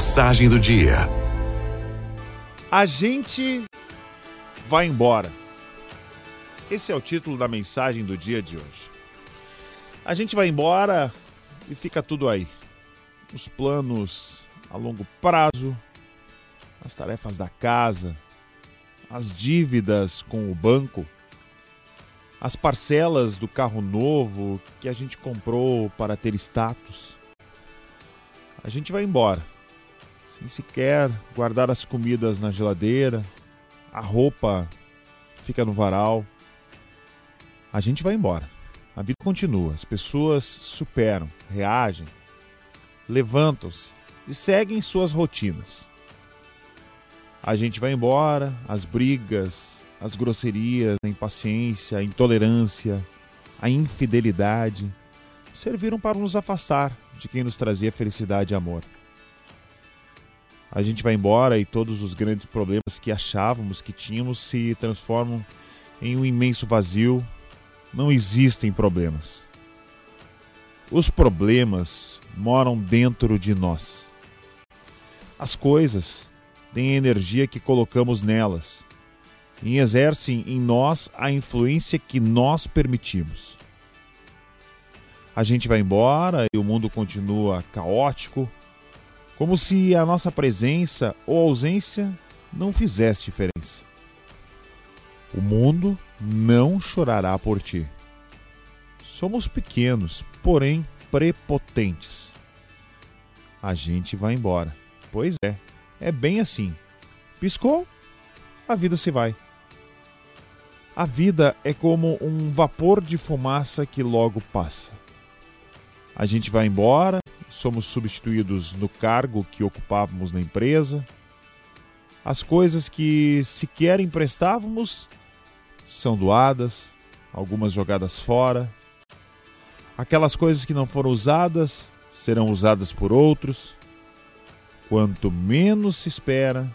Mensagem do dia. A gente vai embora. Esse é o título da mensagem do dia de hoje. A gente vai embora e fica tudo aí. Os planos a longo prazo, as tarefas da casa, as dívidas com o banco, as parcelas do carro novo que a gente comprou para ter status. A gente vai embora sem sequer guardar as comidas na geladeira, a roupa fica no varal. A gente vai embora. A vida continua, as pessoas superam, reagem, levantam-se e seguem suas rotinas. A gente vai embora, as brigas, as grosserias, a impaciência, a intolerância, a infidelidade serviram para nos afastar de quem nos trazia felicidade e amor. A gente vai embora e todos os grandes problemas que achávamos que tínhamos se transformam em um imenso vazio. Não existem problemas. Os problemas moram dentro de nós. As coisas têm a energia que colocamos nelas e exercem em nós a influência que nós permitimos. A gente vai embora e o mundo continua caótico, como se a nossa presença ou ausência não fizesse diferença. O mundo não chorará por ti. Somos pequenos, porém prepotentes. A gente vai embora. Pois é, é bem assim. Piscou, a vida se vai. A vida é como um vapor de fumaça que logo passa. A gente vai embora somos substituídos no cargo que ocupávamos na empresa. As coisas que sequer emprestávamos são doadas, algumas jogadas fora. Aquelas coisas que não foram usadas serão usadas por outros. Quanto menos se espera,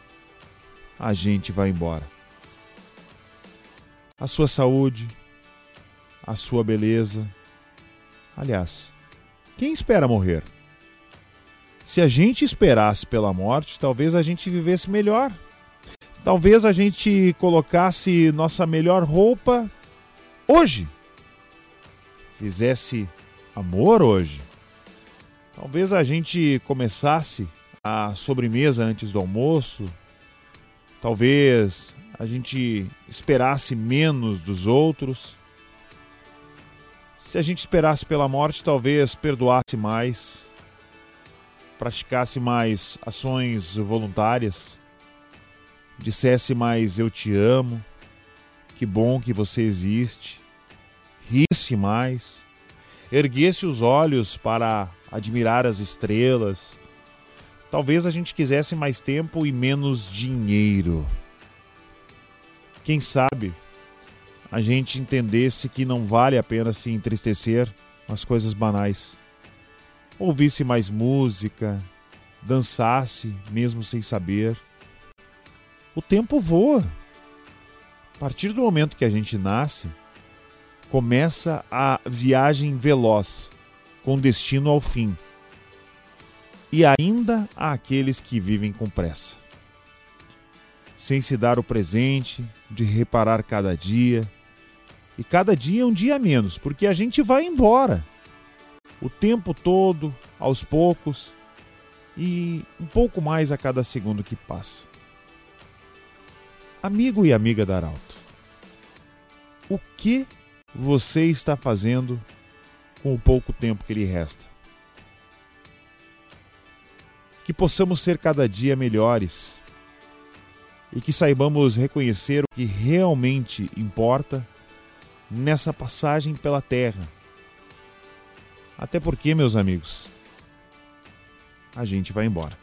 a gente vai embora. A sua saúde, a sua beleza. Aliás, quem espera morrer? Se a gente esperasse pela morte, talvez a gente vivesse melhor. Talvez a gente colocasse nossa melhor roupa hoje. Fizesse amor hoje. Talvez a gente começasse a sobremesa antes do almoço. Talvez a gente esperasse menos dos outros. Se a gente esperasse pela morte, talvez perdoasse mais praticasse mais ações voluntárias, dissesse mais eu te amo, que bom que você existe, risse mais, erguesse os olhos para admirar as estrelas. Talvez a gente quisesse mais tempo e menos dinheiro. Quem sabe a gente entendesse que não vale a pena se entristecer com as coisas banais ouvisse mais música, dançasse mesmo sem saber. O tempo voa. A partir do momento que a gente nasce, começa a viagem veloz, com destino ao fim. E ainda há aqueles que vivem com pressa, sem se dar o presente de reparar cada dia. E cada dia é um dia menos, porque a gente vai embora o tempo todo, aos poucos e um pouco mais a cada segundo que passa. Amigo e amiga da Arauto, o que você está fazendo com o pouco tempo que lhe resta? Que possamos ser cada dia melhores e que saibamos reconhecer o que realmente importa nessa passagem pela terra até porque, meus amigos, a gente vai embora.